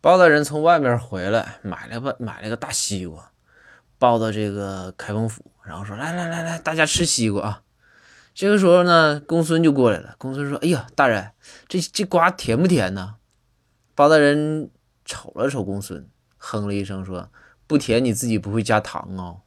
包大人从外面回来，买了个买了个大西瓜，抱到这个开封府，然后说，来来来来，大家吃西瓜啊。这个时候呢，公孙就过来了，公孙说，哎呀，大人，这这瓜甜不甜呢？包大人瞅了瞅公孙，哼了一声说，不甜你自己不会加糖哦。